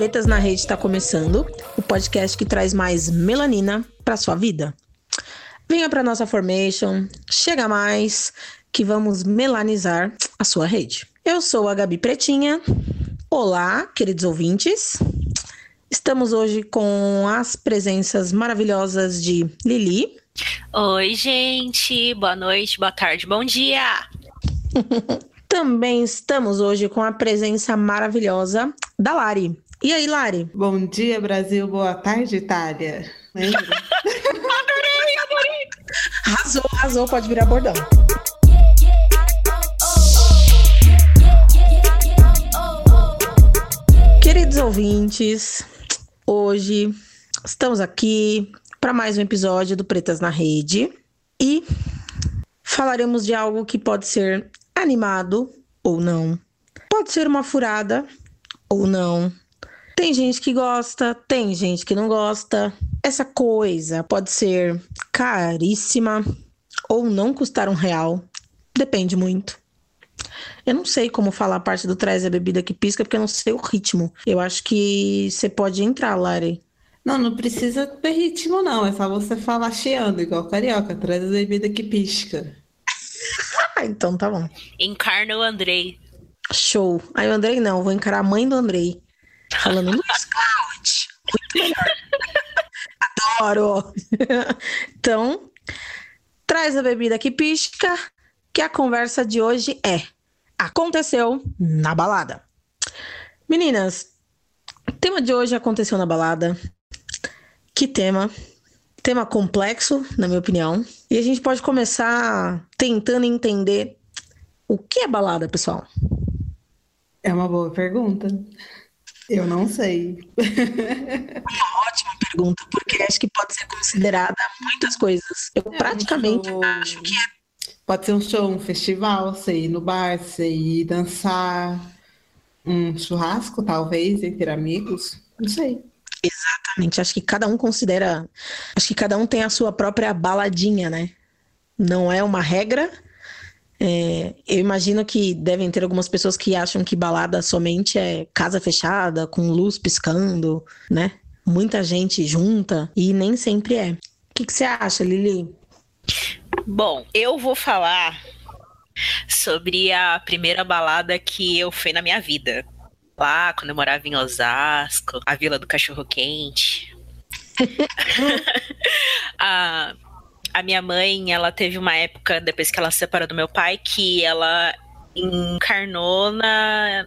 Pretas na Rede está começando, o podcast que traz mais melanina para sua vida. Venha para nossa formation, chega mais, que vamos melanizar a sua rede. Eu sou a Gabi Pretinha. Olá, queridos ouvintes. Estamos hoje com as presenças maravilhosas de Lili. Oi, gente. Boa noite, boa tarde, bom dia. Também estamos hoje com a presença maravilhosa da Lari. E aí, Lari? Bom dia, Brasil. Boa tarde, Itália. Lembra? adorei, adorei. Arrasou, arrasou. Pode virar bordão. Queridos ouvintes, hoje estamos aqui para mais um episódio do Pretas na Rede e falaremos de algo que pode ser animado ou não. Pode ser uma furada ou não. Tem gente que gosta, tem gente que não gosta. Essa coisa pode ser caríssima ou não custar um real. Depende muito. Eu não sei como falar a parte do traz a bebida que pisca, porque eu não sei o ritmo. Eu acho que você pode entrar, Lari. Não, não precisa ter ritmo, não. É só você falar chiando, igual carioca. Traz a bebida que pisca. Ah, então tá bom. Encarna o Andrei. Show. Aí o Andrei não, vou encarar a mãe do Andrei. Falando no Scout. Adoro. então, traz a bebida que pisca, que a conversa de hoje é: aconteceu na balada. Meninas, o tema de hoje aconteceu na balada. Que tema? Tema complexo, na minha opinião. E a gente pode começar tentando entender o que é balada, pessoal. É uma boa pergunta. Eu não sei. Uma ótima pergunta, porque acho que pode ser considerada muitas coisas. Eu é praticamente um acho que é. Pode ser um show, um festival, você ir no bar, você ir dançar, um churrasco, talvez, entre amigos. Não sei. Exatamente. Acho que cada um considera. Acho que cada um tem a sua própria baladinha, né? Não é uma regra. É, eu imagino que devem ter algumas pessoas que acham que balada somente é casa fechada, com luz piscando, né? Muita gente junta, e nem sempre é. O que, que você acha, Lili? Bom, eu vou falar sobre a primeira balada que eu fui na minha vida lá quando eu morava em Osasco, a Vila do Cachorro Quente. a, a minha mãe, ela teve uma época, depois que ela se separou do meu pai, que ela encarnou na.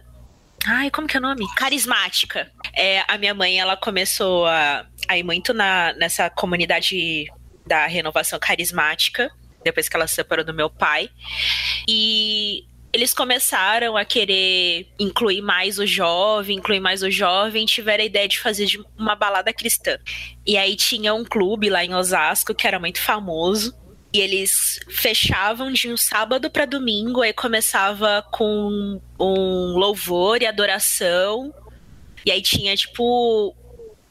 Ai, como que é o nome? Carismática. É, a minha mãe, ela começou a, a ir muito na, nessa comunidade da renovação carismática, depois que ela se separou do meu pai. E eles começaram a querer incluir mais o jovem, incluir mais o jovem, tiveram a ideia de fazer uma balada cristã. E aí tinha um clube lá em Osasco que era muito famoso. E eles fechavam de um sábado para domingo, aí começava com um louvor e adoração. E aí tinha tipo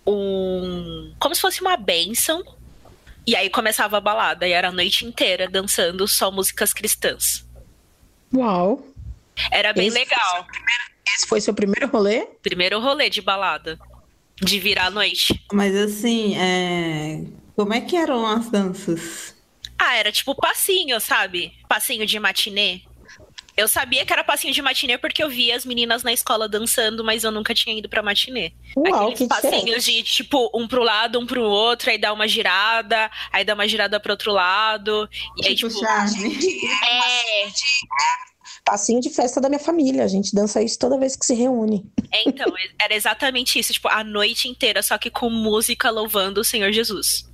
um. como se fosse uma bênção. E aí começava a balada, e era a noite inteira dançando só músicas cristãs. Uau! Era bem esse legal. Foi primeiro, esse foi seu primeiro rolê? Primeiro rolê de balada. De virar a noite. Mas assim, é... como é que eram as danças? Ah, era tipo passinho, sabe? Passinho de matinê. Eu sabia que era passinho de matinê porque eu via as meninas na escola dançando, mas eu nunca tinha ido pra matinê. Uau, Aqueles passinhos de, tipo, um pro lado, um pro outro, aí dá uma girada, aí dá uma girada pro outro lado. E aí, tipo. tipo é. Passinho de festa da minha família. A gente dança isso toda vez que se reúne. É, então, era exatamente isso. Tipo, a noite inteira, só que com música louvando o Senhor Jesus.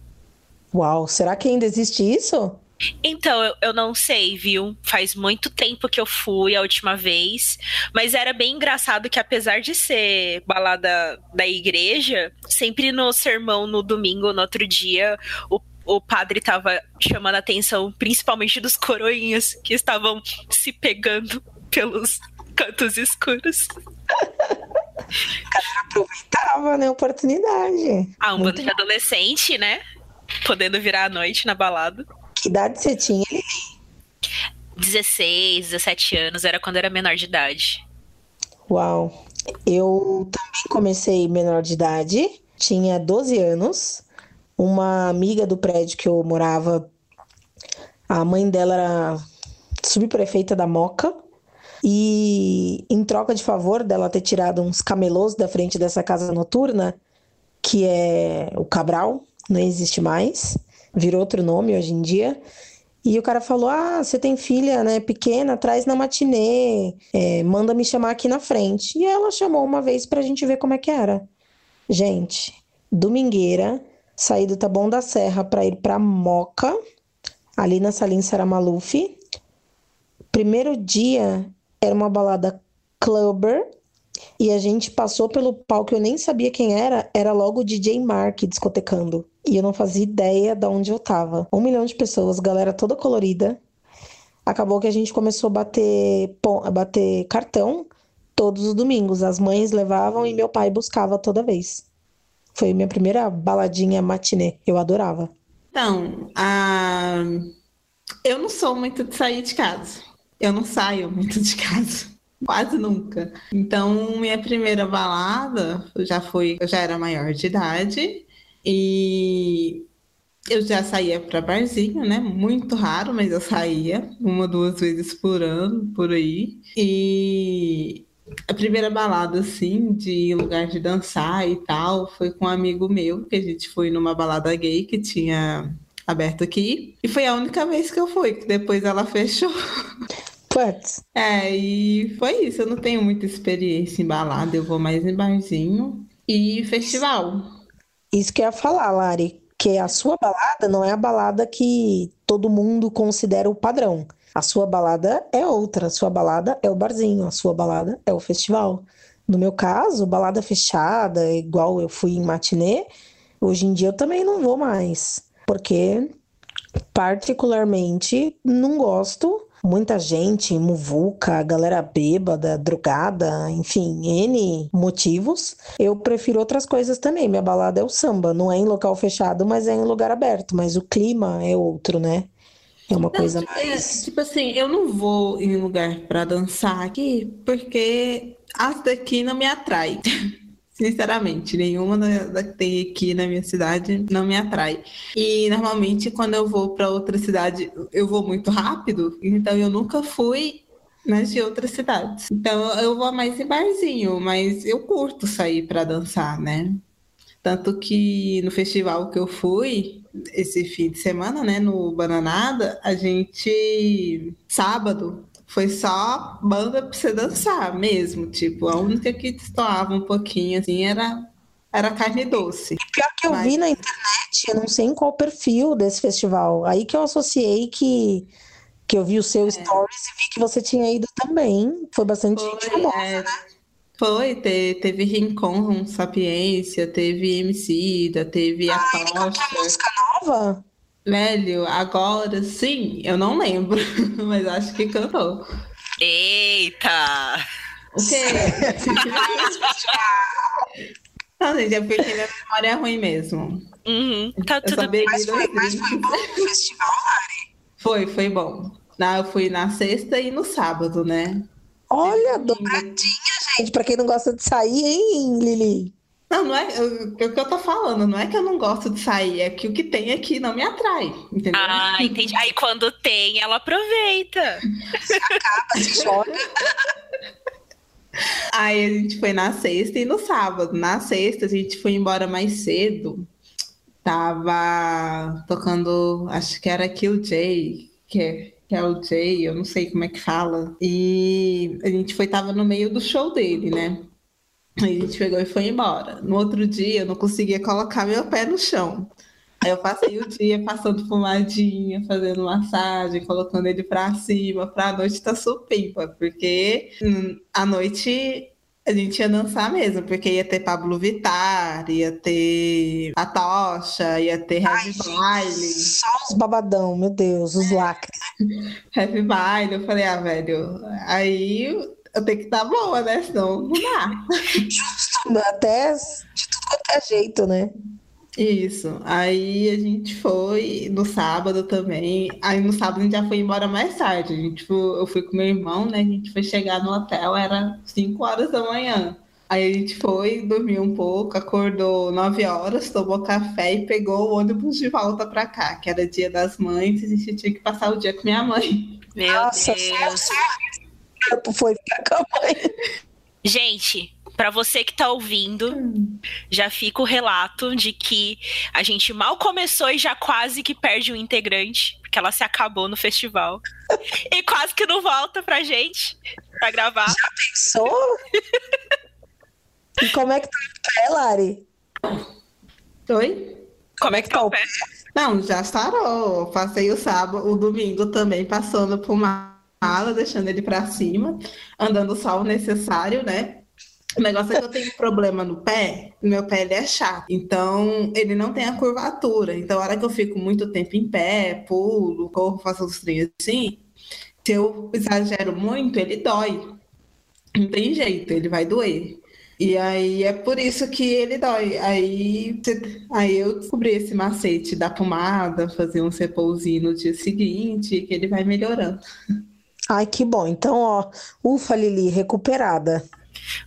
Uau, será que ainda existe isso? Então, eu, eu não sei, viu? Faz muito tempo que eu fui a última vez. Mas era bem engraçado que, apesar de ser balada da igreja, sempre no sermão no domingo, no outro dia, o o padre tava chamando a atenção principalmente dos coroinhas que estavam se pegando pelos cantos escuros. O cara aproveitava, né, a oportunidade. Ah, um bando de adolescente, né? Podendo virar à noite na balada. Que idade você tinha, Lili? 16, 17 anos, era quando era menor de idade. Uau. Eu também comecei menor de idade, tinha 12 anos. Uma amiga do prédio que eu morava, a mãe dela era subprefeita da Moca. E em troca de favor dela ter tirado uns camelôs da frente dessa casa noturna, que é o Cabral, não existe mais, virou outro nome hoje em dia. E o cara falou: Ah, você tem filha né, pequena, traz na matinê, é, manda me chamar aqui na frente. E ela chamou uma vez pra gente ver como é que era. Gente, domingueira, saí do Taboão da Serra para ir pra Moca, ali na Salim Saramaluf. Primeiro dia era uma balada clubber e a gente passou pelo palco, eu nem sabia quem era, era logo o DJ Mark discotecando. E eu não fazia ideia de onde eu tava. Um milhão de pessoas, galera toda colorida. Acabou que a gente começou a bater, a bater cartão todos os domingos. As mães levavam e meu pai buscava toda vez. Foi minha primeira baladinha matinê. Eu adorava. Então, a... eu não sou muito de sair de casa. Eu não saio muito de casa. Quase nunca. Então, minha primeira balada já foi, eu já era maior de idade e eu já saía para barzinho, né? Muito raro, mas eu saía uma, duas vezes por ano, por aí. E a primeira balada, assim, de lugar de dançar e tal, foi com um amigo meu, que a gente foi numa balada gay que tinha aberto aqui. E foi a única vez que eu fui, que depois ela fechou. Putz. É, e foi isso. Eu não tenho muita experiência em balada, eu vou mais em barzinho e festival. Isso que eu ia falar, Lari, que a sua balada não é a balada que todo mundo considera o padrão. A sua balada é outra, a sua balada é o barzinho, a sua balada é o festival. No meu caso, balada fechada, igual eu fui em matinê, hoje em dia eu também não vou mais, porque particularmente não gosto muita gente, muvuca, galera bêbada, drogada, enfim, N motivos. Eu prefiro outras coisas também. Minha balada é o samba, não é em local fechado, mas é em lugar aberto. Mas o clima é outro, né? É uma não, coisa é, mais. É, tipo assim, eu não vou em lugar para dançar aqui porque as daqui não me atraem. Sinceramente, nenhuma da que tem aqui na minha cidade não me atrai. E normalmente quando eu vou para outra cidade, eu vou muito rápido, então eu nunca fui nas de outras cidades. Então eu vou mais em barzinho, mas eu curto sair para dançar, né? Tanto que no festival que eu fui, esse fim de semana, né, no Bananada, a gente, sábado, foi só banda pra você dançar mesmo. Tipo, a única que destoava um pouquinho, assim, era, era carne doce. E pior que eu Mas... vi na internet, eu não sei em qual perfil desse festival. Aí que eu associei que, que eu vi o seu é. stories e vi que você tinha ido também. Foi bastante Foi, famosa, é... né? Foi, te, teve Rincon, Sapiência, teve MC, teve ah, a Tocha. Música nova? Velho, agora sim, eu não lembro, mas acho que cantou. Eita! O quê? não, gente, é porque minha memória é ruim mesmo. Uhum, tá tudo bem. Mas foi, mas foi bom o festival, Lari? Foi, foi bom. eu fui na sexta e no sábado, né? Olha, dobradinha, gente, pra quem não gosta de sair, hein, Lili? Não, não é, o que eu tô falando, não é que eu não gosto de sair, é que o que tem aqui não me atrai, entendeu? Ah, entendi. Aí quando tem, ela aproveita. Se acaba, se joga. Aí a gente foi na sexta e no sábado. Na sexta a gente foi embora mais cedo. Tava tocando, acho que era Kill J, que é, que é o Jay, eu não sei como é que fala. E a gente foi, tava no meio do show dele, né? Aí a gente pegou e foi embora. No outro dia, eu não conseguia colocar meu pé no chão. Aí eu passei o dia passando pomadinha, fazendo massagem, colocando ele pra cima, pra noite tá supimpa, porque à noite a gente ia dançar mesmo, porque ia ter Pablo Vittar, ia ter a Tocha, ia ter Heavy Baile. Só os babadão, meu Deus, os lacres. Heavy Baile, eu falei, ah, velho, aí eu tenho que estar tá boa, né? Senão não dá. Justo, até de tudo quanto é jeito, né? Isso. Aí a gente foi no sábado também. Aí no sábado a gente já foi embora mais tarde. A gente foi, eu fui com meu irmão, né? A gente foi chegar no hotel, era 5 horas da manhã. Aí a gente foi, dormiu um pouco, acordou 9 horas, tomou café e pegou o ônibus de volta pra cá, que era dia das mães, e a gente tinha que passar o dia com minha mãe. Meu Nossa, Deus. Só foi ficar com a mãe. Gente, pra você que tá ouvindo, já fica o relato de que a gente mal começou e já quase que perde um integrante, porque ela se acabou no festival. e quase que não volta pra gente pra gravar. Pensou? E como é que tá o pé, Lari? Oi? Como é que tá o pé? Não, já sarou. Passei o sábado, o domingo também, passando por mala, deixando ele pra cima, andando só o necessário, né? O negócio é que eu tenho problema no pé, meu pé ele é chato, então ele não tem a curvatura. Então, a hora que eu fico muito tempo em pé, pulo, corro, faço os treinos assim, se eu exagero muito, ele dói. Não tem jeito, ele vai doer. E aí é por isso que ele dói. Aí, aí eu descobri esse macete da pomada, fazer um repousinho no dia seguinte, que ele vai melhorando. Ai, que bom. Então, ó, ufa, Lili, recuperada.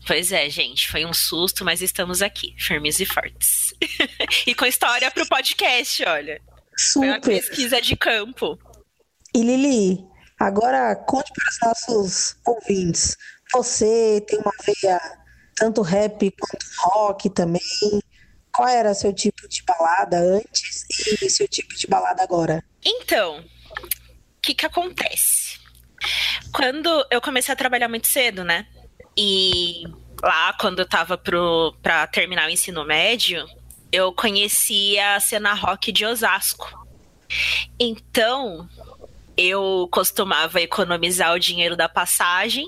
Pois é, gente, foi um susto, mas estamos aqui, firmes e fortes. e com história pro podcast, olha. Foi uma Super. pesquisa de campo. E Lili, agora conte para os nossos ouvintes. Você tem uma veia tanto rap quanto rock também. Qual era seu tipo de balada antes e seu tipo de balada agora? Então, o que que acontece? Quando eu comecei a trabalhar muito cedo, né? E lá, quando eu tava pro, pra terminar o ensino médio, eu conheci a cena rock de Osasco. Então, eu costumava economizar o dinheiro da passagem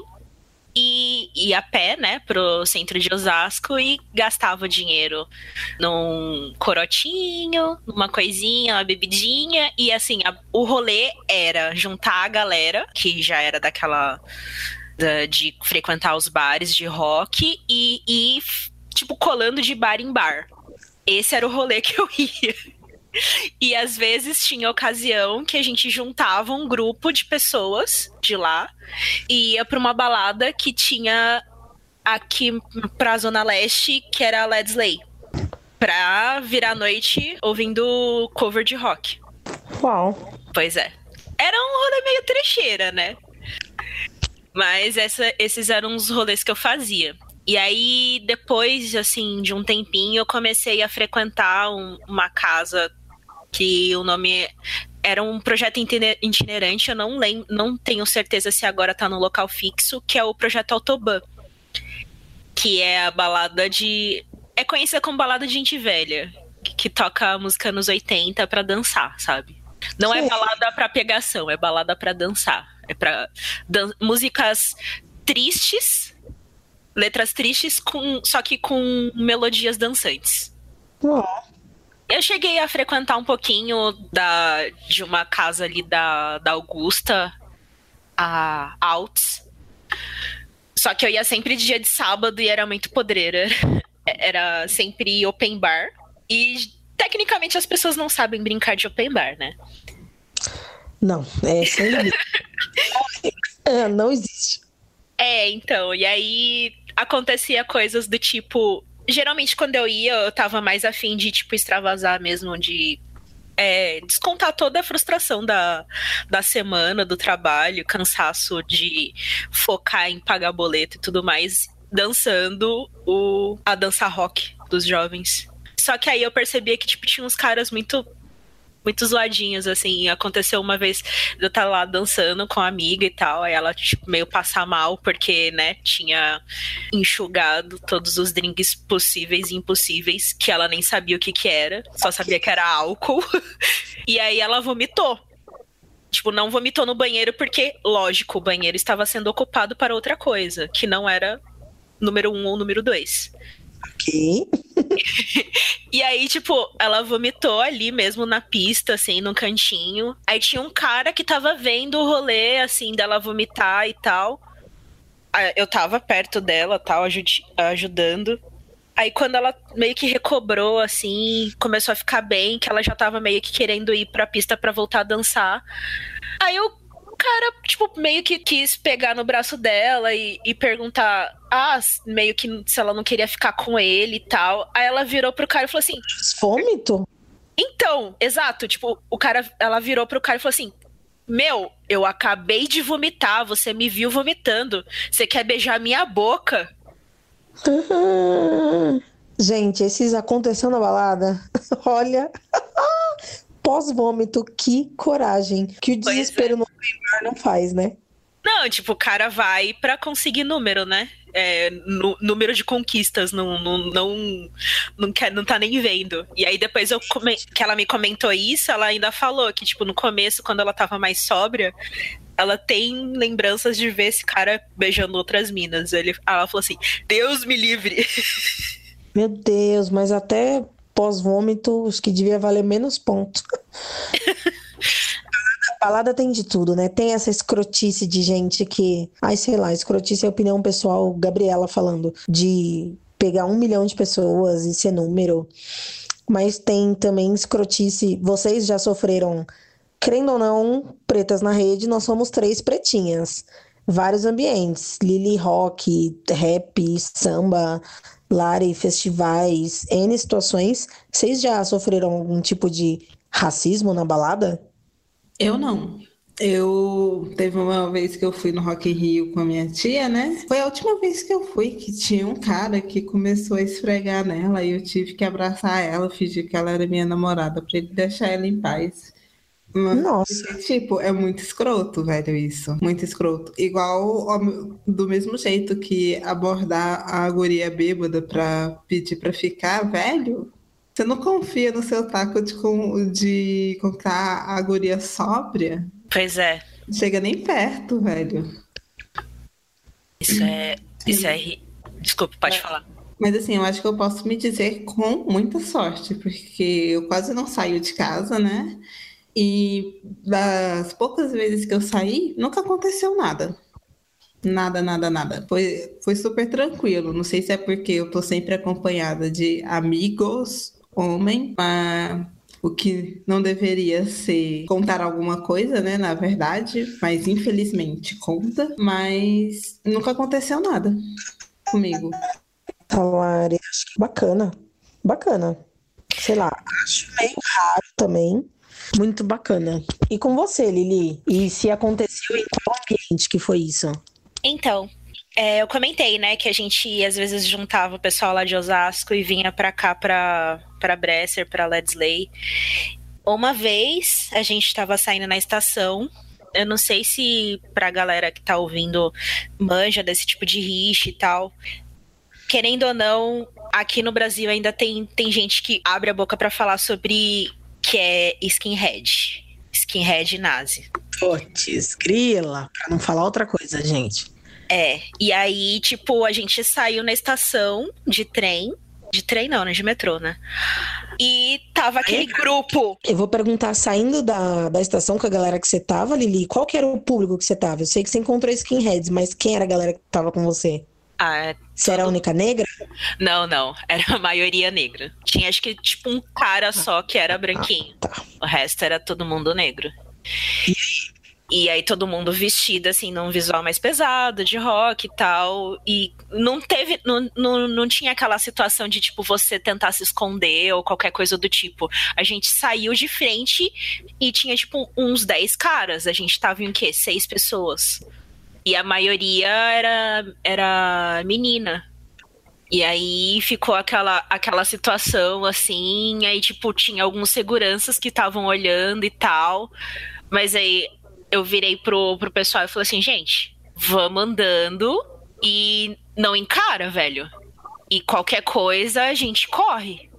e ir a pé, né, pro centro de Osasco e gastava o dinheiro num corotinho, numa coisinha, uma bebidinha. E assim, a- o rolê era juntar a galera, que já era daquela. da- de frequentar os bares de rock e ir, tipo, colando de bar em bar. Esse era o rolê que eu ia. E às vezes tinha ocasião que a gente juntava um grupo de pessoas de lá e ia pra uma balada que tinha aqui pra Zona Leste, que era a Led Slay. Pra virar a noite ouvindo cover de rock. Uau. Pois é. Era um rolê meio trecheira, né? Mas essa- esses eram os rolês que eu fazia. E aí, depois, assim, de um tempinho, eu comecei a frequentar um- uma casa que o nome era um projeto itine- itinerante, eu não lembro, não tenho certeza se agora tá no local fixo, que é o projeto Autoban. Que é a balada de. É conhecida como balada de gente velha. Que, que toca música nos 80 pra dançar, sabe? Não é Sim. balada pra pegação, é balada pra dançar. É pra dan- músicas tristes, letras tristes, com, só que com melodias dançantes. Uau. Eu cheguei a frequentar um pouquinho da, de uma casa ali da, da Augusta, a Alts. Só que eu ia sempre de dia de sábado e era muito podreira. Era sempre open bar. E tecnicamente as pessoas não sabem brincar de open bar, né? Não, é sem. É, não existe. É, então, e aí acontecia coisas do tipo. Geralmente, quando eu ia, eu tava mais afim de, tipo, extravasar mesmo, de é, descontar toda a frustração da, da semana, do trabalho, cansaço de focar em pagar boleto e tudo mais, dançando o, a dança rock dos jovens. Só que aí eu percebia que, tipo, tinha uns caras muito muito zoadinhos, assim. Aconteceu uma vez eu estar lá dançando com a amiga e tal, aí ela, tipo, meio passar mal, porque, né, tinha enxugado todos os drinks possíveis e impossíveis, que ela nem sabia o que que era, só sabia que era álcool. e aí ela vomitou. Tipo, não vomitou no banheiro porque, lógico, o banheiro estava sendo ocupado para outra coisa, que não era número um ou número dois. Ok. E aí, tipo, ela vomitou ali mesmo na pista, assim, no cantinho. Aí tinha um cara que tava vendo o rolê, assim, dela vomitar e tal. Ah, Eu tava perto dela, tal, ajudi- ajudando. Aí quando ela meio que recobrou, assim, começou a ficar bem, que ela já tava meio que querendo ir pra pista pra voltar a dançar. Aí o cara, tipo, meio que quis pegar no braço dela e, e perguntar, ah, meio que se ela não queria ficar com ele e tal. Aí ela virou pro cara e falou assim: Vômito? Então, exato, tipo, o cara, ela virou pro cara e falou assim: Meu, eu acabei de vomitar, você me viu vomitando. Você quer beijar minha boca? Gente, esses aconteceu na balada. Olha, pós-vômito, que coragem. Que o Pois desespero no lugar não faz, né? Não, tipo, o cara vai pra conseguir número, né? É, número de conquistas, não, não, não, não, quer, não tá nem vendo. E aí depois eu que ela me comentou isso, ela ainda falou que, tipo, no começo, quando ela tava mais sóbria, ela tem lembranças de ver esse cara beijando outras minas. Ele, ela falou assim, Deus me livre. Meu Deus, mas até pós-vômito, acho que devia valer menos ponto. A balada tem de tudo, né? Tem essa escrotice de gente que. Ai, sei lá, escrotice é opinião pessoal, Gabriela falando, de pegar um milhão de pessoas e ser número. Mas tem também escrotice. Vocês já sofreram, crendo ou não, pretas na rede, nós somos três pretinhas. Vários ambientes: Lili Rock, rap, samba, Lari, festivais, N situações. Vocês já sofreram algum tipo de racismo na balada? Eu não. Eu teve uma vez que eu fui no Rock in Rio com a minha tia, né? Foi a última vez que eu fui que tinha um cara que começou a esfregar nela e eu tive que abraçar ela, fingir que ela era minha namorada pra ele deixar ela em paz. Nossa. tipo, é muito escroto, velho, isso. Muito escroto. Igual do mesmo jeito que abordar a guria bêbada pra pedir pra ficar, velho. Você não confia no seu taco de, de contar a guria sóbria? Pois é, Chega nem perto, velho. isso é. Isso é. Desculpa, pode falar. Mas assim, eu acho que eu posso me dizer com muita sorte, porque eu quase não saio de casa, né? E das poucas vezes que eu saí, nunca aconteceu nada. Nada, nada, nada. Foi, foi super tranquilo. Não sei se é porque eu tô sempre acompanhada de amigos, homem, mas o que não deveria ser contar alguma coisa, né? Na verdade, mas infelizmente conta. Mas nunca aconteceu nada comigo. Lari, acho que bacana. Bacana. Sei lá, acho meio raro também. Muito bacana. E com você, Lili? E se aconteceu em qual ambiente que foi isso? Então, é, eu comentei, né, que a gente às vezes juntava o pessoal lá de Osasco e vinha pra cá, pra, pra Bresser, pra Ledsley. Uma vez a gente tava saindo na estação. Eu não sei se pra galera que tá ouvindo manja desse tipo de rixa e tal. Querendo ou não, aqui no Brasil ainda tem, tem gente que abre a boca pra falar sobre que é skinhead. Skinhead nazi. Putz, grila, pra não falar outra coisa, gente. É, e aí, tipo, a gente saiu na estação de trem. De trem não, né? De metrô, né? E tava aquele grupo. Eu vou perguntar, saindo da, da estação com a galera que você tava, Lili, qual que era o público que você tava? Eu sei que você encontrou skinheads, mas quem era a galera que tava com você? Ah, Você era a única negra? não, não. Era a maioria negra. Tinha acho que tipo um cara só que era branquinho. Tá. O resto era todo mundo negro. E aí todo mundo vestido assim, num visual mais pesado, de rock e tal. E não teve. Não, não, não tinha aquela situação de, tipo, você tentar se esconder ou qualquer coisa do tipo. A gente saiu de frente e tinha, tipo, uns 10 caras. A gente tava em o quê? Seis pessoas. E a maioria era, era menina. E aí ficou aquela, aquela situação assim, aí tipo, tinha alguns seguranças que estavam olhando e tal. Mas aí eu virei pro, pro pessoal e falei assim, gente, vamos andando e não encara, velho. E qualquer coisa a gente corre.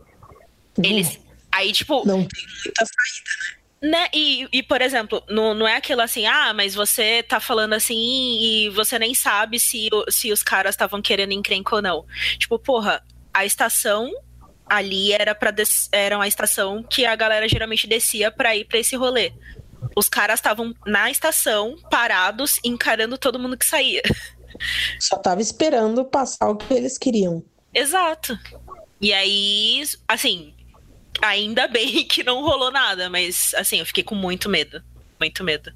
Eles. Aí, tipo, Não tem muita saída. né? E, e, por exemplo, não, não é aquilo assim, ah, mas você tá falando assim e você nem sabe se, se os caras estavam querendo encrenca ou não. Tipo, porra, a estação ali era para era uma estação que a galera geralmente descia pra ir pra esse rolê. Os caras estavam na estação, parados, encarando todo mundo que saía. Só tava esperando passar o que eles queriam. Exato. E aí, assim, ainda bem que não rolou nada, mas assim, eu fiquei com muito medo. Muito medo.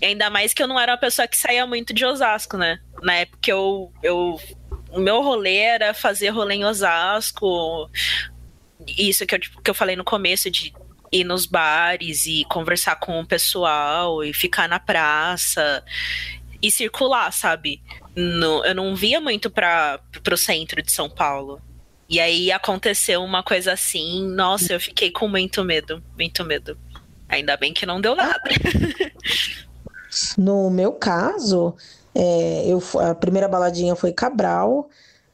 E ainda mais que eu não era uma pessoa que saía muito de Osasco, né? Na época eu, eu o meu rolê era fazer rolê em Osasco. Isso que eu, que eu falei no começo, de ir nos bares e conversar com o pessoal e ficar na praça e circular, sabe? No, eu não via muito para pro centro de São Paulo. E aí aconteceu uma coisa assim, nossa, eu fiquei com muito medo, muito medo. Ainda bem que não deu nada. No meu caso, é, eu, a primeira baladinha foi Cabral.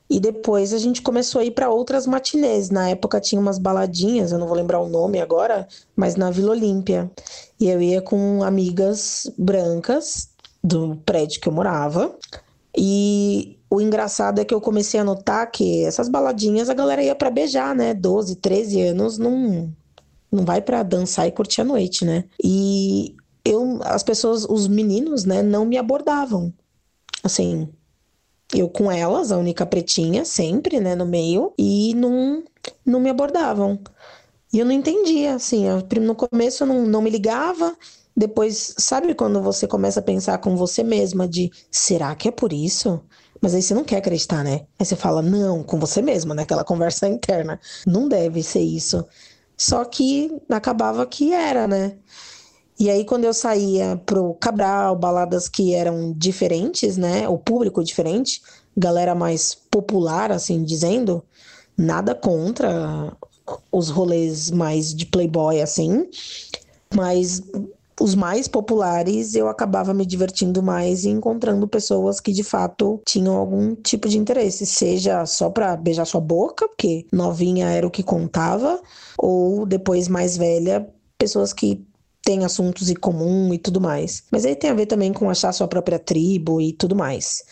E depois a gente começou a ir para outras matinês. Na época tinha umas baladinhas, eu não vou lembrar o nome agora, mas na Vila Olímpia. E eu ia com amigas brancas do prédio que eu morava. E o engraçado é que eu comecei a notar que essas baladinhas a galera ia para beijar, né? 12, 13 anos não não vai para dançar e curtir a noite, né? E eu as pessoas, os meninos, né, não me abordavam. Assim, eu com elas, a única pretinha, sempre, né, no meio, e não, não me abordavam. E eu não entendia, assim, eu, no começo eu não, não me ligava, depois, sabe quando você começa a pensar com você mesma de, será que é por isso? Mas aí você não quer acreditar, né? Aí você fala, não, com você mesma, né? conversa interna. Não deve ser isso. Só que acabava que era, né? E aí, quando eu saía pro Cabral, baladas que eram diferentes, né? O público diferente, galera mais popular, assim dizendo, nada contra os rolês mais de playboy, assim, mas os mais populares eu acabava me divertindo mais e encontrando pessoas que de fato tinham algum tipo de interesse, seja só para beijar sua boca, porque novinha era o que contava, ou depois mais velha, pessoas que tem assuntos em comum e tudo mais. Mas aí tem a ver também com achar sua própria tribo e tudo mais.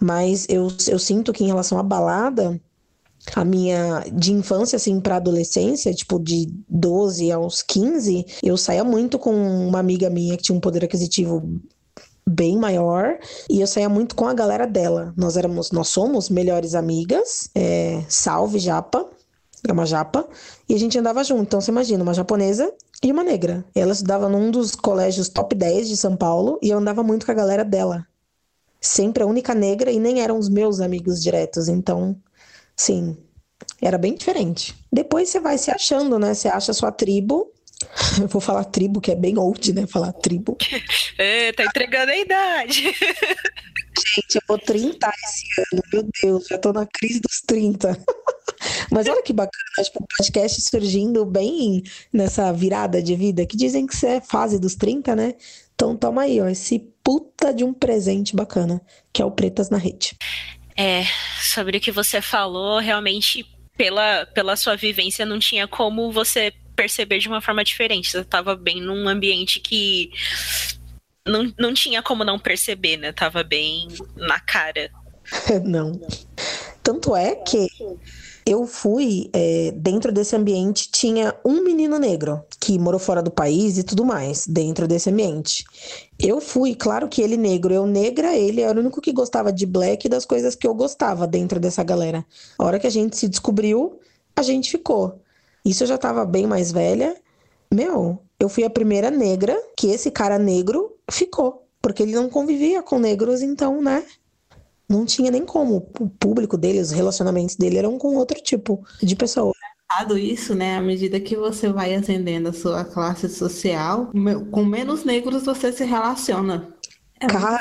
Mas eu, eu sinto que em relação à balada, a minha de infância assim para adolescência, tipo de 12 aos 15, eu saía muito com uma amiga minha que tinha um poder aquisitivo bem maior e eu saía muito com a galera dela. Nós éramos, nós somos melhores amigas. É, salve Japa, é uma japa, e a gente andava junto. Então você imagina uma japonesa e uma negra. Ela estudava num dos colégios top 10 de São Paulo e eu andava muito com a galera dela. Sempre a única negra e nem eram os meus amigos diretos. Então, sim, era bem diferente. Depois você vai se achando, né? Você acha a sua tribo. Eu vou falar tribo, que é bem old, né? Falar tribo. É, tá entregando a idade. Gente, eu vou 30 esse ano, meu Deus, já tô na crise dos 30. Mas olha que bacana, tipo, o podcast surgindo bem nessa virada de vida, que dizem que isso é fase dos 30, né? Então toma aí, ó, esse puta de um presente bacana, que é o Pretas na Rede. É, sobre o que você falou, realmente, pela, pela sua vivência, não tinha como você perceber de uma forma diferente. Você estava bem num ambiente que não, não tinha como não perceber, né? Tava bem na cara. não. Tanto é que eu fui, é, dentro desse ambiente, tinha um menino negro que morou fora do país e tudo mais, dentro desse ambiente. Eu fui, claro que ele negro, eu negra, ele era o único que gostava de black e das coisas que eu gostava dentro dessa galera. A hora que a gente se descobriu, a gente ficou. Isso eu já tava bem mais velha. Meu, eu fui a primeira negra que esse cara negro ficou. Porque ele não convivia com negros, então, né? Não tinha nem como. O público dele, os relacionamentos dele eram com outro tipo de pessoa. Isso, né? À medida que você vai ascendendo a sua classe social, com menos negros você se relaciona. É Cara,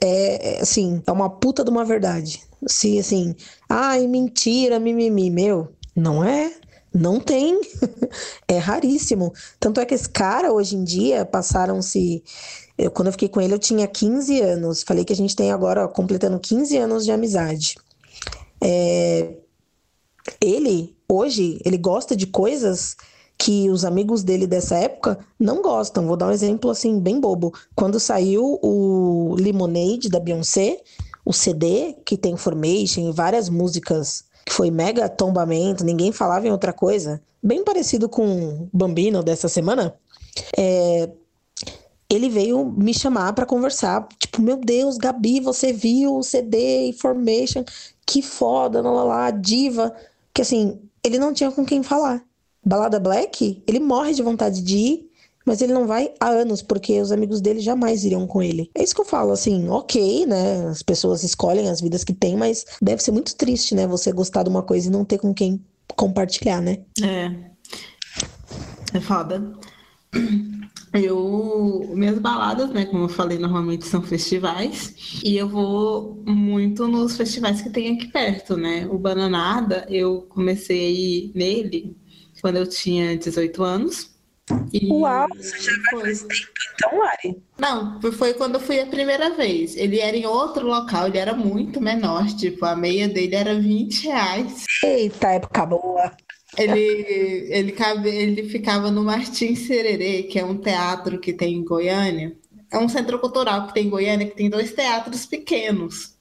é, é assim, é uma puta de uma verdade. Se assim, ai, mentira, mimimi, meu, não é? Não tem. é raríssimo. Tanto é que esse cara, hoje em dia, passaram-se eu, quando eu fiquei com ele, eu tinha 15 anos. Falei que a gente tem agora, ó, completando 15 anos de amizade. É... Ele, hoje, ele gosta de coisas que os amigos dele dessa época não gostam. Vou dar um exemplo assim, bem bobo. Quando saiu o Lemonade da Beyoncé, o CD, que tem Formation e várias músicas, que foi mega tombamento, ninguém falava em outra coisa, bem parecido com Bambino dessa semana. É, ele veio me chamar para conversar. Tipo, meu Deus, Gabi, você viu o CD Information? Que foda, lá, lá, lá, diva. Que assim, ele não tinha com quem falar. Balada Black, ele morre de vontade de ir, mas ele não vai há anos, porque os amigos dele jamais iriam com ele. É isso que eu falo, assim, ok, né? As pessoas escolhem as vidas que têm, mas deve ser muito triste, né? Você gostar de uma coisa e não ter com quem compartilhar, né? É. É foda. Eu, minhas baladas, né, como eu falei, normalmente são festivais, e eu vou muito nos festivais que tem aqui perto, né? O Bananada, eu comecei a ir nele quando eu tinha 18 anos. E Uau, você já vai faz tempo então, Lari? Não, foi quando eu fui a primeira vez. Ele era em outro local, ele era muito menor, tipo, a meia dele era 20 reais. Eita, época boa. Ele, ele, cabe, ele ficava no Martins Sererê, que é um teatro que tem em Goiânia. É um centro cultural que tem em Goiânia, que tem dois teatros pequenos.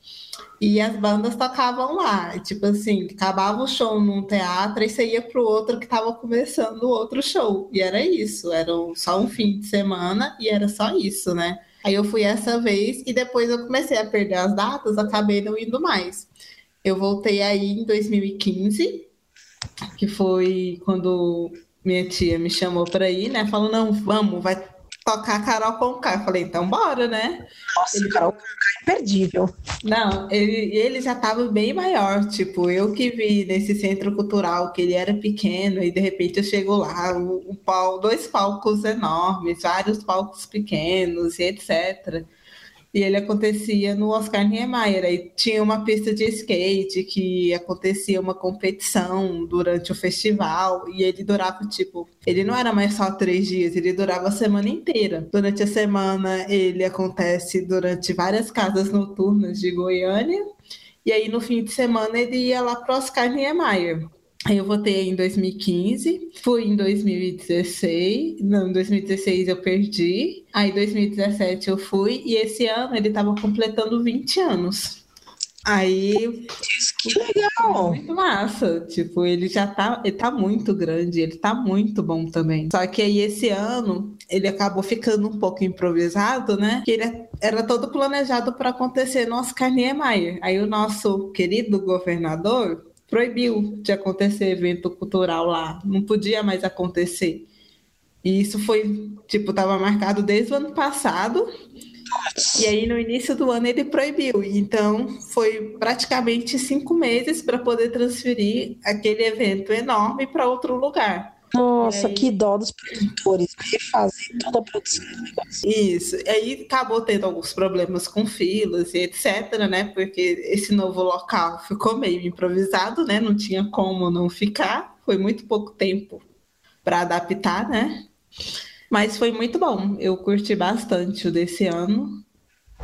E as bandas tocavam lá. Tipo assim, acabava o show num teatro e você ia pro outro que estava começando o outro show. E era isso. Era só um fim de semana e era só isso, né? Aí eu fui essa vez e depois eu comecei a perder as datas, acabei não indo mais. Eu voltei aí em 2015 que foi quando minha tia me chamou para ir, né? Falou, não, vamos, vai tocar Carol Conká. Eu falei, então bora, né? Nossa, ele Carol Conká é imperdível. Não, ele, ele já estava bem maior, tipo, eu que vi nesse centro cultural que ele era pequeno e de repente eu chego lá, um, um pau, dois palcos enormes, vários palcos pequenos e etc. E ele acontecia no Oscar Niemeyer. Aí tinha uma pista de skate que acontecia uma competição durante o festival. E ele durava, tipo, ele não era mais só três dias, ele durava a semana inteira. Durante a semana, ele acontece durante várias casas noturnas de Goiânia. E aí, no fim de semana, ele ia lá para o Oscar Niemeyer. Aí eu votei em 2015, fui em 2016, não, em 2016 eu perdi, aí em 2017 eu fui, e esse ano ele estava completando 20 anos. Aí. Que legal! Muito massa. Tipo, ele já tá. Ele tá muito grande, ele tá muito bom também. Só que aí esse ano ele acabou ficando um pouco improvisado, né? Que ele era todo planejado para acontecer no Oscar Niemeyer. Aí o nosso querido governador proibiu de acontecer evento cultural lá, não podia mais acontecer. E isso foi, tipo, estava marcado desde o ano passado. E aí, no início do ano, ele proibiu. Então, foi praticamente cinco meses para poder transferir aquele evento enorme para outro lugar. Nossa, aí... que dó dos produtores, refazer toda a produção do negócio. Isso, e aí acabou tendo alguns problemas com filas e etc, né? Porque esse novo local ficou meio improvisado, né? Não tinha como não ficar, foi muito pouco tempo para adaptar, né? Mas foi muito bom, eu curti bastante o desse ano.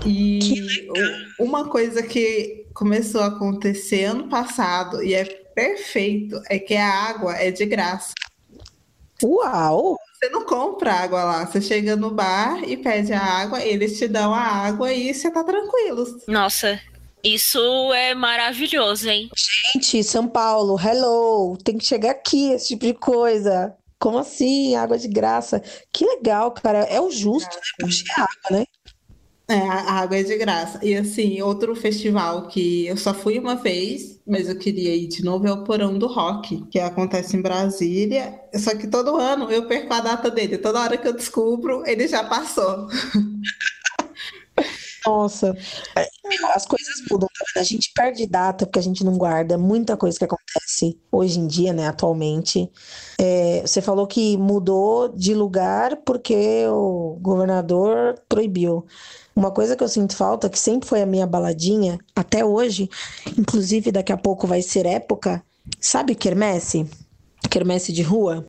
E uma coisa que começou a acontecer ano passado e é perfeito é que a água é de graça. Uau! Você não compra água lá. Você chega no bar e pede a água, eles te dão a água e você tá tranquilo. Nossa, isso é maravilhoso, hein? Gente, São Paulo, hello! Tem que chegar aqui esse tipo de coisa. Como assim? Água de graça. Que legal, cara. É o justo, né? Puxa, é água, né? É, a água é de graça. E assim, outro festival que eu só fui uma vez, mas eu queria ir de novo, é o Porão do Rock, que acontece em Brasília. Só que todo ano eu perco a data dele. Toda hora que eu descubro, ele já passou. Nossa, as coisas mudam, tá A gente perde data porque a gente não guarda muita coisa que acontece hoje em dia, né, atualmente. É, você falou que mudou de lugar porque o governador proibiu. Uma coisa que eu sinto falta, que sempre foi a minha baladinha, até hoje, inclusive daqui a pouco vai ser época, sabe quermesse? Quermesse de rua?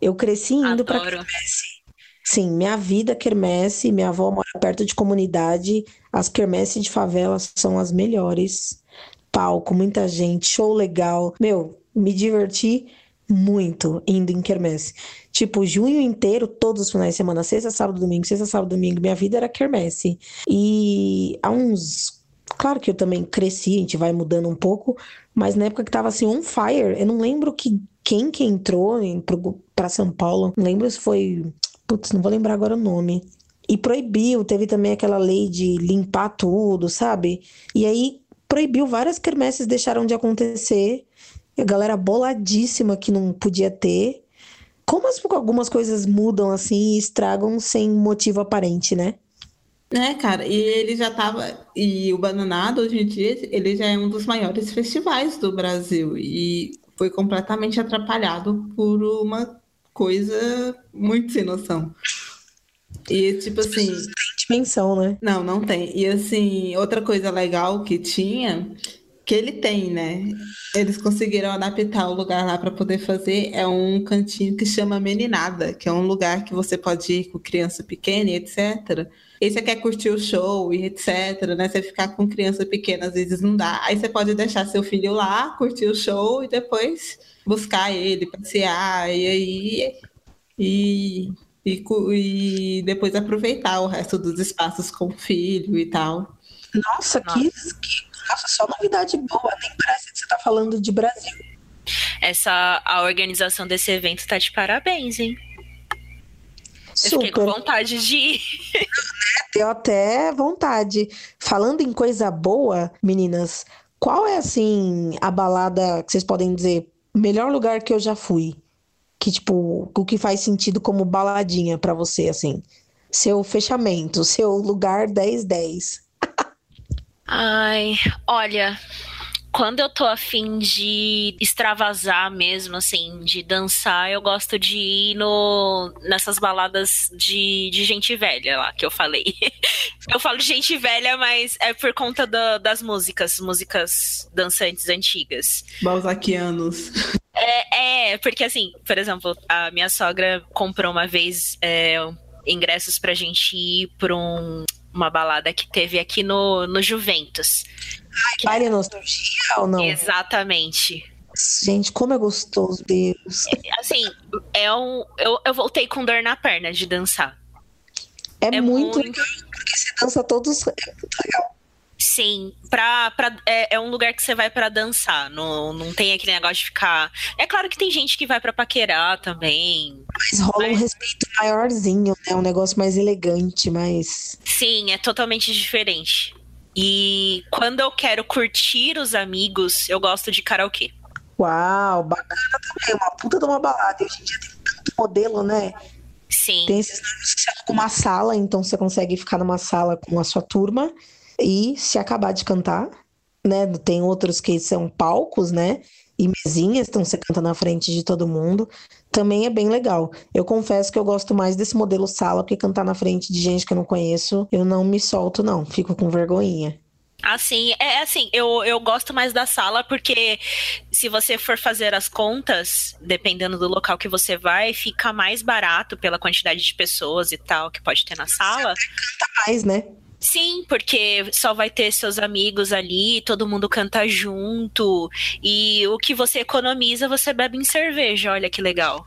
Eu cresci indo para quermesse. Sim, minha vida quermesse, minha avó mora perto de comunidade, as quermesse de favela são as melhores. Palco, muita gente, show legal. Meu, me diverti muito indo em quermesse. Tipo, junho inteiro, todos os finais de semana, sexta, sábado, domingo, sexta, sábado, domingo, minha vida era quermesse. E há uns. Claro que eu também cresci, a gente vai mudando um pouco, mas na época que tava assim, on fire, eu não lembro que, quem que entrou para São Paulo, não lembro se foi. Putz, não vou lembrar agora o nome. E proibiu, teve também aquela lei de limpar tudo, sabe? E aí proibiu várias quermesses deixaram de acontecer. A galera boladíssima que não podia ter. Como as, algumas coisas mudam assim e estragam sem motivo aparente, né? É, cara, e ele já tava. E o Bananado, hoje em dia, ele já é um dos maiores festivais do Brasil. E foi completamente atrapalhado por uma coisa muito sem noção. E tipo assim. Não tem dimensão, né? Não, não tem. E assim, outra coisa legal que tinha, que ele tem, né? Eles conseguiram adaptar o lugar lá para poder fazer. É um cantinho que chama Meninada, que é um lugar que você pode ir com criança pequena e etc. E você quer curtir o show e etc, né? Você ficar com criança pequena às vezes não dá. Aí você pode deixar seu filho lá, curtir o show e depois buscar ele, passear e aí e, e, e depois aproveitar o resto dos espaços com o filho e tal. Nossa, Nossa. Que, que nossa, só novidade boa, nem parece que você tá falando de Brasil. Essa a organização desse evento tá de parabéns, hein? Super. Eu fiquei com vontade de ir. Deu até vontade. Falando em coisa boa, meninas, qual é assim a balada que vocês podem dizer melhor lugar que eu já fui? Que tipo, o que faz sentido como baladinha para você assim? Seu fechamento, seu lugar 10-10. Ai, olha, quando eu tô afim de extravasar mesmo, assim, de dançar, eu gosto de ir no, nessas baladas de, de gente velha lá, que eu falei. eu falo de gente velha, mas é por conta das músicas, músicas dançantes antigas. Balzaquianos. É, é, porque assim, por exemplo, a minha sogra comprou uma vez é, ingressos pra gente ir pra um, uma balada que teve aqui no, no Juventus. Ai, baile nostalgia ou não? Exatamente. Gente, como é gostoso, Deus. É, assim, é um, eu, eu voltei com dor na perna de dançar. É, é muito, muito legal, porque você dança todos. É muito legal. Sim, pra, pra, é, é, um lugar que você vai para dançar, não, não tem aquele negócio de ficar. É claro que tem gente que vai para paquerar também. Mas rola mas... um respeito maiorzinho, né? Um negócio mais elegante, mais. Sim, é totalmente diferente. E quando eu quero curtir os amigos, eu gosto de karaokê. Uau, bacana também, uma puta de uma balada. Hoje em dia tem tanto modelo, né? Sim. Tem esses nomes que você com uma sala, então você consegue ficar numa sala com a sua turma e se acabar de cantar, né? Tem outros que são palcos, né? E mesinhas, então você canta na frente de todo mundo. Também é bem legal. Eu confesso que eu gosto mais desse modelo sala, porque cantar na frente de gente que eu não conheço, eu não me solto, não. Fico com vergonhinha. Assim, é assim, eu, eu gosto mais da sala porque se você for fazer as contas, dependendo do local que você vai, fica mais barato pela quantidade de pessoas e tal que pode ter na sala. Você canta mais, né? Sim, porque só vai ter seus amigos ali, todo mundo canta junto. E o que você economiza, você bebe em cerveja. Olha que legal.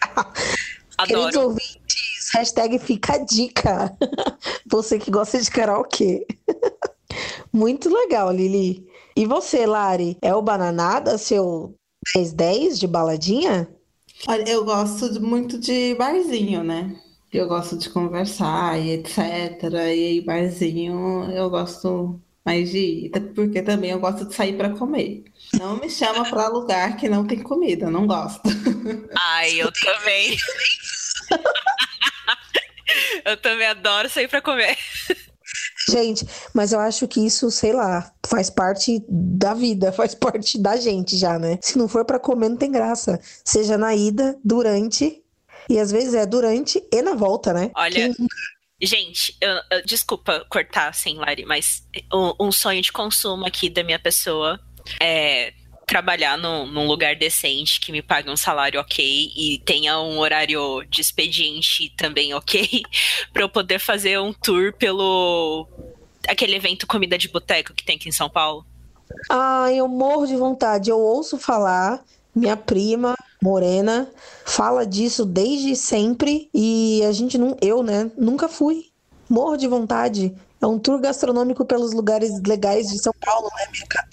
Adoro. Queridos ouvintes, hashtag fica a dica. Você que gosta de karaokê. Muito legal, Lili. E você, Lari? É o Bananada, seu 10-10 de baladinha? Olha, eu gosto muito de barzinho, né? Eu gosto de conversar e etc. E aí, barzinho, eu gosto mais de ir, porque também eu gosto de sair para comer. Não me chama para lugar que não tem comida, não gosto. Ai, eu também. eu também adoro sair para comer. Gente, mas eu acho que isso, sei lá, faz parte da vida, faz parte da gente já, né? Se não for para comer, não tem graça. Seja na ida, durante e às vezes é durante e na volta, né? Olha. Gente, eu, eu, desculpa cortar assim, Lari, mas um, um, sonho de consumo aqui da minha pessoa é trabalhar no, num lugar decente que me pague um salário ok e tenha um horário de expediente também ok, para eu poder fazer um tour pelo aquele evento comida de boteco que tem aqui em São Paulo. Ah, eu morro de vontade. Eu ouço falar, minha prima Morena fala disso desde sempre e a gente não, eu, né, nunca fui. Morro de vontade. É um tour gastronômico pelos lugares legais de São Paulo, né, minha cara?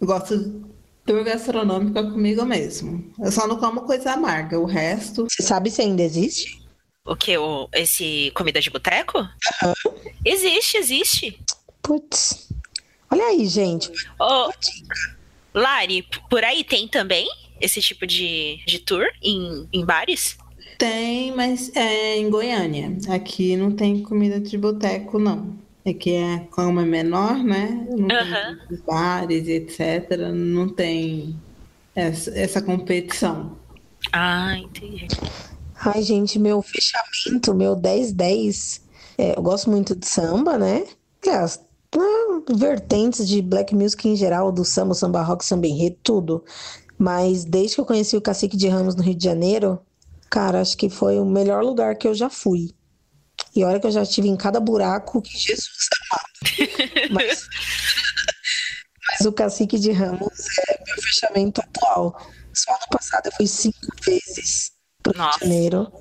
Eu gosto de tour gastronômico comigo mesmo. Eu só não como coisa amarga, o resto. Você sabe se ainda existe? O que? O, esse comida de boteco? Uhum. Existe, existe. Putz. Olha aí, gente. Ô, Lari, por aí tem também? Esse tipo de, de tour em, em bares? Tem, mas é em Goiânia. Aqui não tem comida de boteco, não. Aqui é como é menor, né? Não Aham. tem bares etc. Não tem essa, essa competição. Ah, entendi. Ai, gente, meu fechamento, meu 10-10. é, eu gosto muito de samba, né? Aliás, ah, vertentes de black music em geral, do samba, samba rock, samba enredo, tudo. Mas desde que eu conheci o Cacique de Ramos no Rio de Janeiro, cara, acho que foi o melhor lugar que eu já fui. E olha que eu já estive em cada buraco que Jesus amado. Mas, mas o Cacique de Ramos é meu fechamento atual. Só ano passado eu fui cinco vezes pro Rio de Janeiro.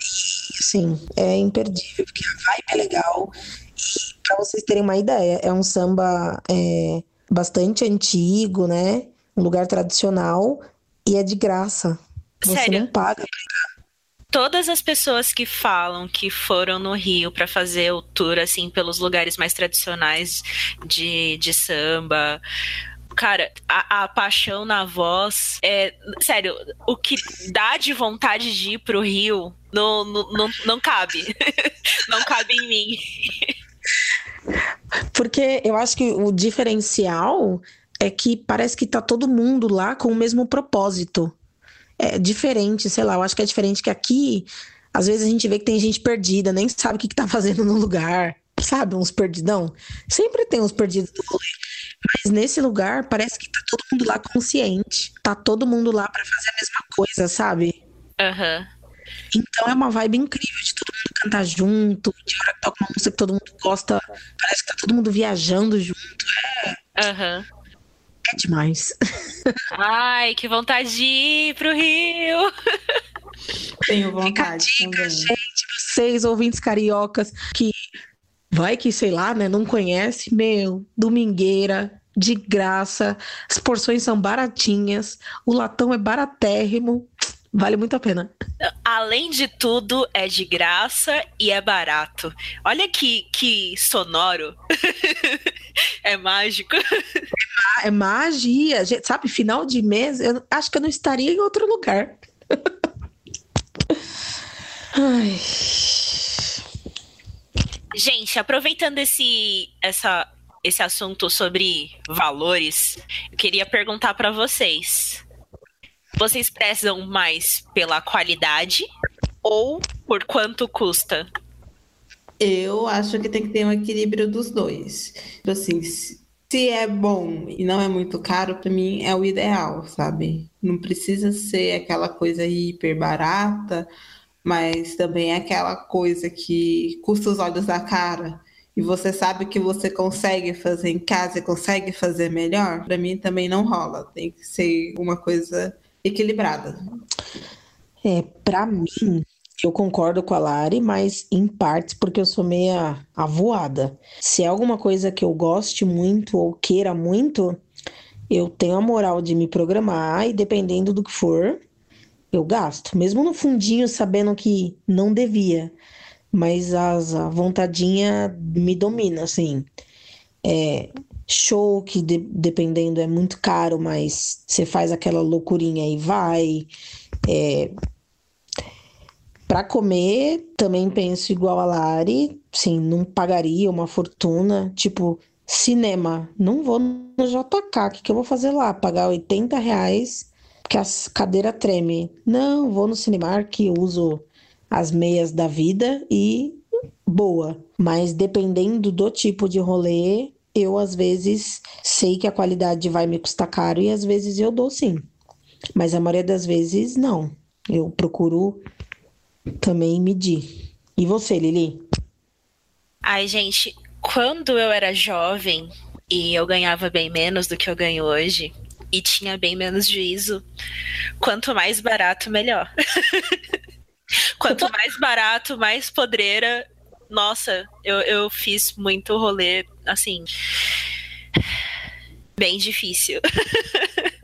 E, assim, é imperdível, porque a vibe é legal. E pra vocês terem uma ideia, é um samba é, bastante antigo, né? Um lugar tradicional e é de graça. Você Sério? não paga. Todas as pessoas que falam que foram no Rio pra fazer o tour assim pelos lugares mais tradicionais de, de samba, cara, a, a paixão na voz é sério, o que dá de vontade de ir pro Rio não, não, não, não cabe. não cabe em mim. Porque eu acho que o diferencial é que parece que tá todo mundo lá com o mesmo propósito. É diferente, sei lá, eu acho que é diferente que aqui, às vezes a gente vê que tem gente perdida, nem sabe o que, que tá fazendo no lugar. Sabe, uns perdidão? Sempre tem uns perdidos rolê. Mas nesse lugar parece que tá todo mundo lá consciente. Tá todo mundo lá pra fazer a mesma coisa, sabe? Aham. Então é uma vibe incrível de todo mundo cantar junto, de hora que toca uma música que todo mundo gosta, parece que tá todo mundo viajando junto. Aham. É demais. Ai, que vontade de ir pro Rio. Tenho Fica a vontade dica, também. gente, vocês, ouvintes cariocas, que vai que, sei lá, né, não conhece, meu, domingueira, de graça, as porções são baratinhas, o latão é baratérrimo, vale muito a pena. Além de tudo, é de graça e é barato. Olha que, que sonoro. é mágico. Ah, é magia, gente, sabe, final de mês, eu acho que eu não estaria em outro lugar. Ai. Gente, aproveitando esse, essa, esse assunto sobre valores, eu queria perguntar pra vocês. Vocês prezam mais pela qualidade ou por quanto custa? Eu acho que tem que ter um equilíbrio dos dois. Tipo assim, se é bom e não é muito caro, pra mim é o ideal, sabe? Não precisa ser aquela coisa hiper barata, mas também é aquela coisa que custa os olhos da cara. E você sabe que você consegue fazer em casa e consegue fazer melhor, pra mim também não rola. Tem que ser uma coisa equilibrada. É, pra mim, eu concordo com a Lari, mas em partes porque eu sou meia avoada. Se é alguma coisa que eu goste muito ou queira muito, eu tenho a moral de me programar e dependendo do que for, eu gasto. Mesmo no fundinho, sabendo que não devia. Mas as, a vontadinha me domina, assim. É, show que de- dependendo é muito caro, mas você faz aquela loucurinha e vai. É, Pra comer, também penso igual a Lari, sim, não pagaria uma fortuna, tipo, cinema, não vou no JK, o que que eu vou fazer lá? Pagar 80 reais, porque a cadeira treme. Não, vou no Cinemark, uso as meias da vida e boa. Mas dependendo do tipo de rolê, eu às vezes sei que a qualidade vai me custar caro e às vezes eu dou sim. Mas a maioria das vezes não. Eu procuro também medir. E você, Lili? Ai, gente, quando eu era jovem e eu ganhava bem menos do que eu ganho hoje e tinha bem menos juízo, quanto mais barato, melhor. quanto mais barato, mais podreira. Nossa, eu, eu fiz muito rolê, assim. Bem difícil.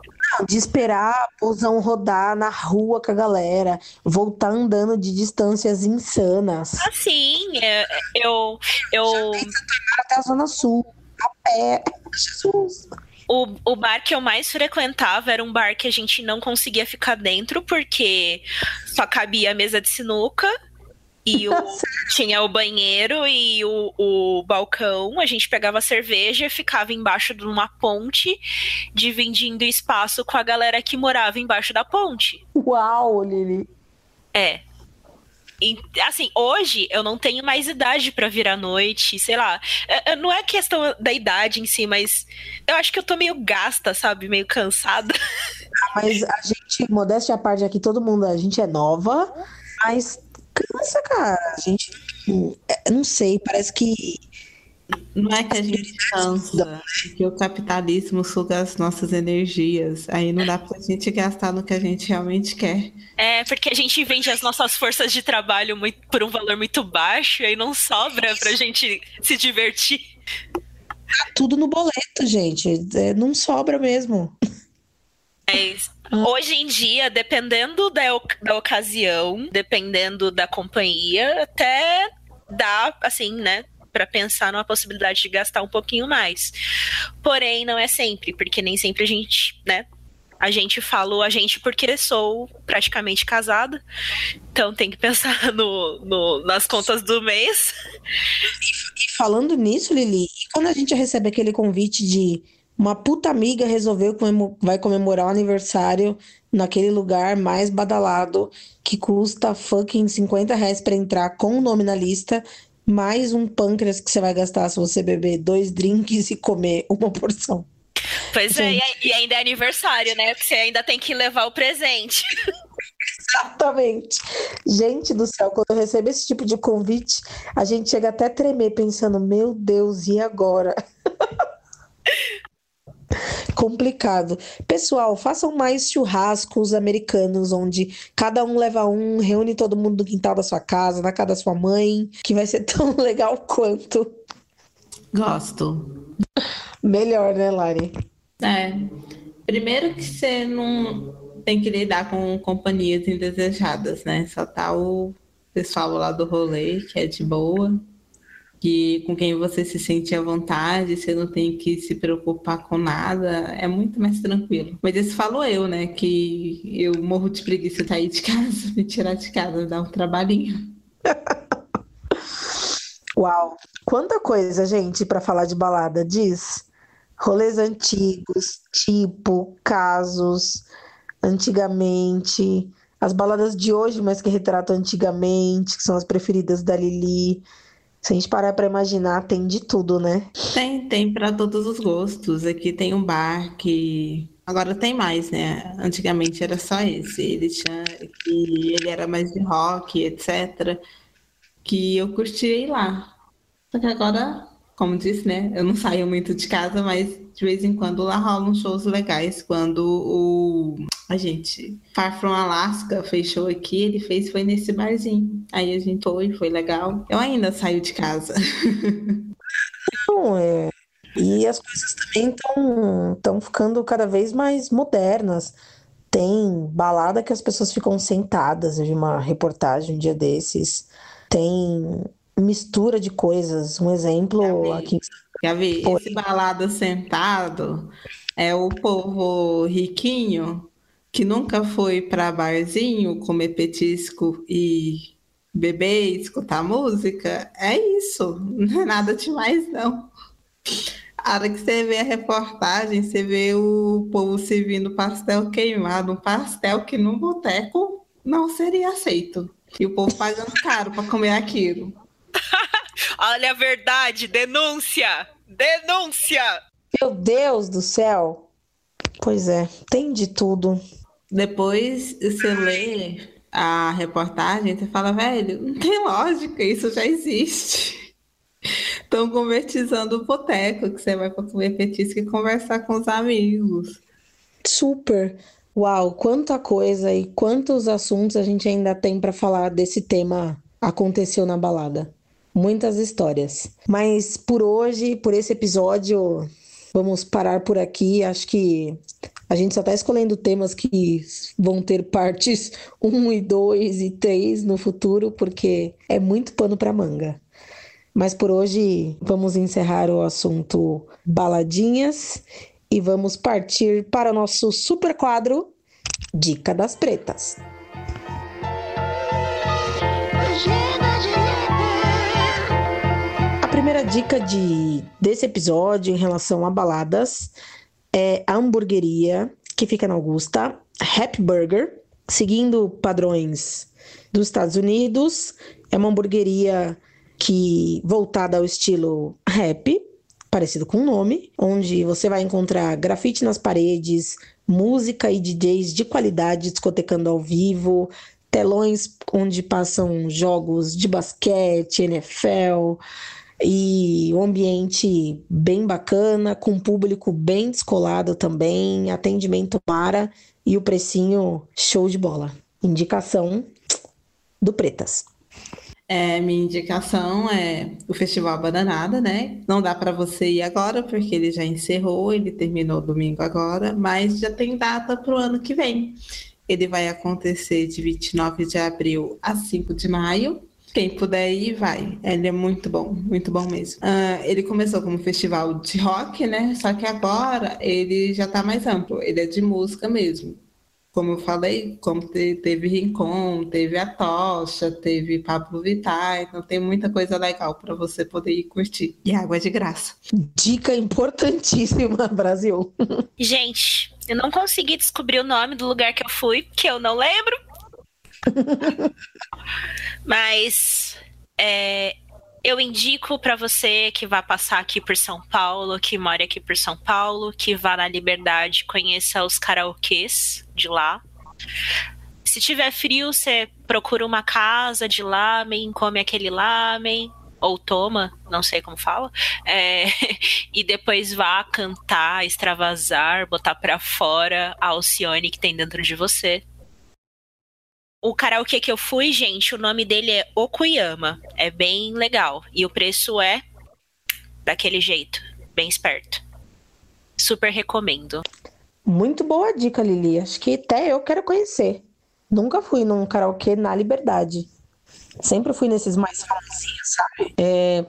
De esperar busão rodar na rua com a galera, voltar andando de distâncias insanas Assim, eu. eu até a Zona Sul, a pé. Jesus. O, o bar que eu mais frequentava era um bar que a gente não conseguia ficar dentro, porque só cabia a mesa de sinuca e o, tinha o banheiro e o, o balcão. A gente pegava cerveja, ficava embaixo de uma ponte, dividindo espaço com a galera que morava embaixo da ponte. Uau, Lili! É. E, assim, hoje eu não tenho mais idade para vir à noite, sei lá. É, é, não é questão da idade em si, mas eu acho que eu tô meio gasta, sabe? Meio cansada. Mas a gente, modéstia à parte aqui, todo mundo, a gente é nova, mas cansa, cara. A gente. É, não sei, parece que. Não é que a gente cansa, é que o capitalismo suga as nossas energias. Aí não dá pra gente gastar no que a gente realmente quer. É, porque a gente vende as nossas forças de trabalho muito, por um valor muito baixo e aí não sobra pra gente se divertir. Tá tudo no boleto, gente. É, não sobra mesmo. É Hoje em dia, dependendo da, da ocasião, dependendo da companhia, até dá, assim, né? Para pensar numa possibilidade de gastar um pouquinho mais. Porém, não é sempre, porque nem sempre a gente, né? A gente falou a gente porque sou praticamente casada, então tem que pensar no, no nas contas do mês. E, e falando nisso, Lili, e quando a gente recebe aquele convite de uma puta amiga resolveu que vai comemorar o aniversário naquele lugar mais badalado que custa fucking 50 reais pra entrar com o nome na lista, mais um pâncreas que você vai gastar se você beber dois drinks e comer uma porção. Pois é, e ainda é aniversário, né? Porque você ainda tem que levar o presente. Exatamente. Gente do céu, quando eu recebo esse tipo de convite, a gente chega até a tremer pensando, meu Deus, e agora? Complicado. Pessoal, façam mais churrascos americanos, onde cada um leva um, reúne todo mundo no quintal da sua casa, na casa da sua mãe, que vai ser tão legal quanto. Gosto. Melhor, né, Lari? É. Primeiro que você não tem que lidar com companhias indesejadas, né? Só tá o pessoal lá do rolê, que é de boa que com quem você se sente à vontade, você não tem que se preocupar com nada, é muito mais tranquilo. Mas isso falou eu, né? Que eu morro de preguiça de sair de casa, me tirar de casa, dar um trabalhinho. Uau! Quanta coisa, gente, para falar de balada. Diz rolês antigos, tipo, casos, antigamente, as baladas de hoje, mas que retratam antigamente, que são as preferidas da Lili. Se a gente parar para imaginar, tem de tudo, né? Tem, tem para todos os gostos. Aqui tem um bar que agora tem mais, né? Antigamente era só esse. Ele tinha ele era mais de rock, etc. Que eu curti lá. Só que agora, como disse, né? Eu não saio muito de casa, mas de vez em quando lá rolam shows legais. Quando o a gente, Far From Alaska fechou aqui, ele fez foi nesse barzinho. Aí a gente foi, foi legal. Eu ainda saio de casa. Não, é. E as coisas também estão ficando cada vez mais modernas. Tem balada que as pessoas ficam sentadas. Eu vi uma reportagem um dia desses. Tem mistura de coisas. Um exemplo aqui. Gabi, esse balada sentado é o povo riquinho que nunca foi para barzinho comer petisco e beber, escutar música, é isso. Não é nada demais, não. A hora que você vê a reportagem, você vê o povo servindo pastel queimado, um pastel que num boteco não seria aceito. E o povo pagando caro para comer aquilo. Olha a verdade, denúncia! Denúncia! Meu Deus do céu! Pois é, tem de tudo. Depois você lê a reportagem, você fala, velho, não tem lógica, isso já existe. Estão convertizando o boteco, que você vai para comer petisco e conversar com os amigos. Super. Uau, quanta coisa e quantos assuntos a gente ainda tem para falar desse tema aconteceu na balada. Muitas histórias. Mas por hoje, por esse episódio, vamos parar por aqui. Acho que a gente só está escolhendo temas que vão ter partes 1 e 2 e 3 no futuro, porque é muito pano para manga. Mas por hoje vamos encerrar o assunto baladinhas e vamos partir para o nosso super quadro Dica das Pretas. Primeira dica de, desse episódio em relação a baladas é a hamburgueria que fica na Augusta, Happy Burger, seguindo padrões dos Estados Unidos. É uma hamburgueria que voltada ao estilo rap, parecido com o nome, onde você vai encontrar grafite nas paredes, música e DJs de qualidade discotecando ao vivo, telões onde passam jogos de basquete, NFL e um ambiente bem bacana, com público bem descolado também, atendimento para e o precinho show de bola. Indicação do Pretas. É, minha indicação é o Festival Bananada, né? Não dá para você ir agora, porque ele já encerrou, ele terminou domingo agora, mas já tem data para o ano que vem. Ele vai acontecer de 29 de abril a 5 de maio. Quem puder ir, vai. Ele é muito bom, muito bom mesmo. Uh, ele começou como festival de rock, né? Só que agora ele já está mais amplo. Ele é de música mesmo como eu falei, como teve Rincon, teve a Tocha, teve Pablo Vittar, então tem muita coisa legal para você poder ir curtir. E água é de graça. Dica importantíssima, Brasil. Gente, eu não consegui descobrir o nome do lugar que eu fui, que eu não lembro. Mas é, eu indico para você que vá passar aqui por São Paulo, que mora aqui por São Paulo, que vá na Liberdade, conheça os karaokês de lá. Se tiver frio, você procura uma casa de lamen, come aquele lamen, ou toma, não sei como fala, é, e depois vá cantar, extravasar, botar para fora a Alcione que tem dentro de você o karaokê que eu fui, gente, o nome dele é Okuyama. É bem legal. E o preço é daquele jeito, bem esperto. Super recomendo. Muito boa dica, Lili. Acho que até eu quero conhecer. Nunca fui num karaokê na Liberdade. Sempre fui nesses mais famosinhos, sabe? É,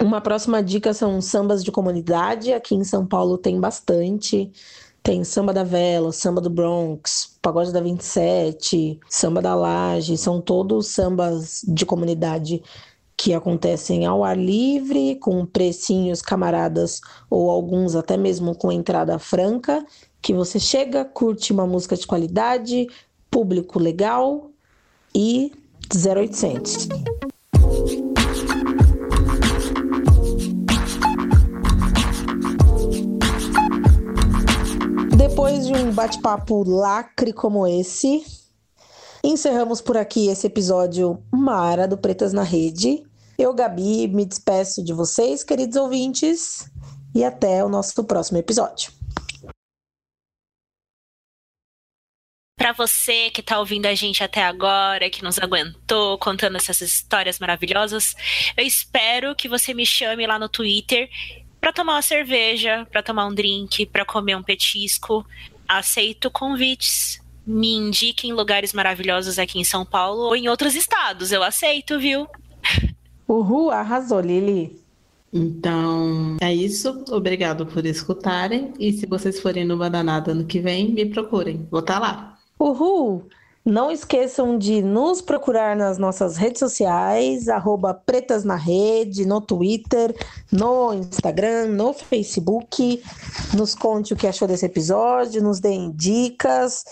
uma próxima dica são sambas de comunidade. Aqui em São Paulo tem bastante. Tem samba da vela, samba do Bronx, pagode da 27, samba da laje, são todos sambas de comunidade que acontecem ao ar livre, com precinhos camaradas ou alguns até mesmo com entrada franca, que você chega, curte uma música de qualidade, público legal e 0800. Depois de um bate-papo lacre como esse, encerramos por aqui esse episódio Mara do Pretas na Rede. Eu, Gabi, me despeço de vocês, queridos ouvintes, e até o nosso próximo episódio. Para você que está ouvindo a gente até agora, que nos aguentou contando essas histórias maravilhosas, eu espero que você me chame lá no Twitter para tomar uma cerveja, para tomar um drink, para comer um petisco. Aceito convites. Me indiquem lugares maravilhosos aqui em São Paulo ou em outros estados. Eu aceito, viu? Uhul, arrasou, Lili. Então, é isso. Obrigado por escutarem. E se vocês forem no Bananada ano que vem, me procurem. Vou estar tá lá. Uhul! Não esqueçam de nos procurar nas nossas redes sociais, arroba Pretas na Rede, no Twitter, no Instagram, no Facebook. Nos conte o que achou desse episódio, nos deem dicas.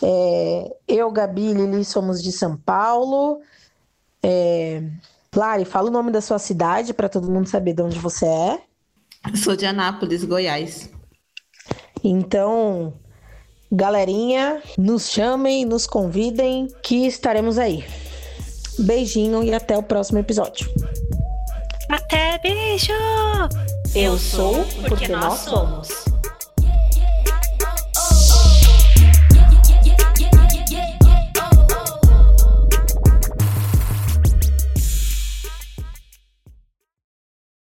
É, eu, Gabi e Lili somos de São Paulo. É, Lari, fala o nome da sua cidade para todo mundo saber de onde você é. sou de Anápolis, Goiás. Então, Galerinha, nos chamem, nos convidem, que estaremos aí. Beijinho e até o próximo episódio. Até beijo! Eu sou porque nós somos.